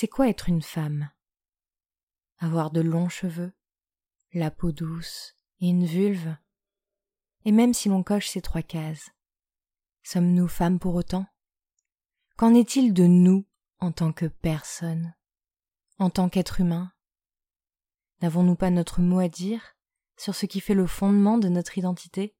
C'est quoi être une femme? Avoir de longs cheveux, la peau douce et une vulve? Et même si l'on coche ces trois cases, sommes-nous femmes pour autant? Qu'en est-il de nous en tant que personne En tant qu'être humain N'avons-nous pas notre mot à dire sur ce qui fait le fondement de notre identité?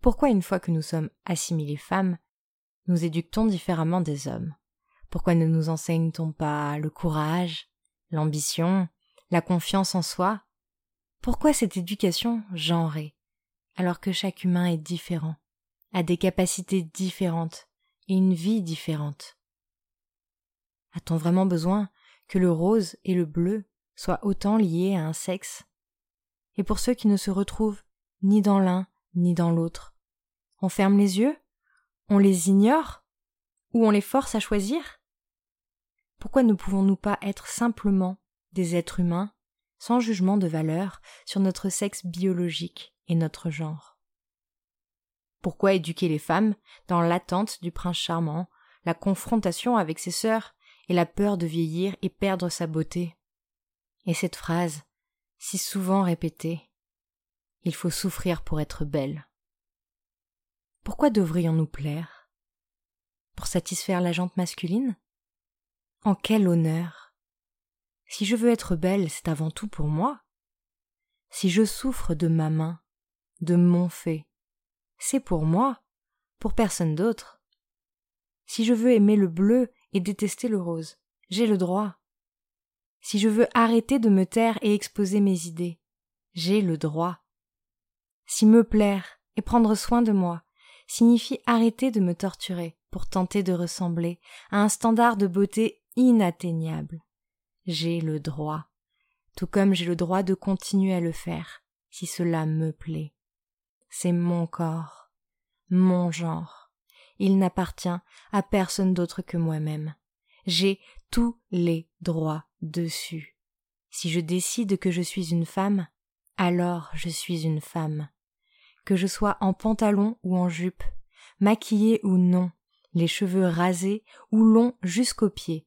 Pourquoi une fois que nous sommes assimilées femmes, nous éduquons différemment des hommes? Pourquoi ne nous enseigne-t-on pas le courage, l'ambition, la confiance en soi? Pourquoi cette éducation genrée, alors que chaque humain est différent, a des capacités différentes et une vie différente? A-t-on vraiment besoin que le rose et le bleu soient autant liés à un sexe? Et pour ceux qui ne se retrouvent ni dans l'un ni dans l'autre, on ferme les yeux On les ignore Ou on les force à choisir? Pourquoi ne pouvons-nous pas être simplement des êtres humains, sans jugement de valeur sur notre sexe biologique et notre genre? Pourquoi éduquer les femmes dans l'attente du prince charmant, la confrontation avec ses sœurs et la peur de vieillir et perdre sa beauté? Et cette phrase, si souvent répétée Il faut souffrir pour être belle. Pourquoi devrions-nous plaire? Pour satisfaire la jante masculine? En quel honneur Si je veux être belle, c'est avant tout pour moi. Si je souffre de ma main, de mon fait, c'est pour moi, pour personne d'autre. Si je veux aimer le bleu et détester le rose, j'ai le droit. Si je veux arrêter de me taire et exposer mes idées, j'ai le droit. Si me plaire et prendre soin de moi signifie arrêter de me torturer pour tenter de ressembler à un standard de beauté inatteignable. J'ai le droit, tout comme j'ai le droit de continuer à le faire, si cela me plaît. C'est mon corps, mon genre. Il n'appartient à personne d'autre que moi-même. J'ai tous les droits dessus. Si je décide que je suis une femme, alors je suis une femme. Que je sois en pantalon ou en jupe, maquillée ou non, les cheveux rasés ou longs jusqu'aux pieds,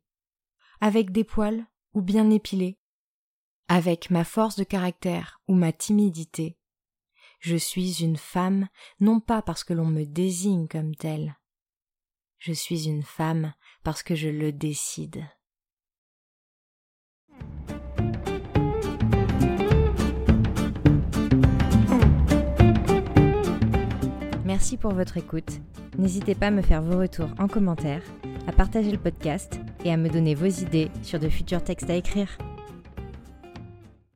avec des poils ou bien épilés, avec ma force de caractère ou ma timidité. Je suis une femme non pas parce que l'on me désigne comme telle. Je suis une femme parce que je le décide. Merci pour votre écoute. N'hésitez pas à me faire vos retours en commentaire, à partager le podcast et à me donner vos idées sur de futurs textes à écrire.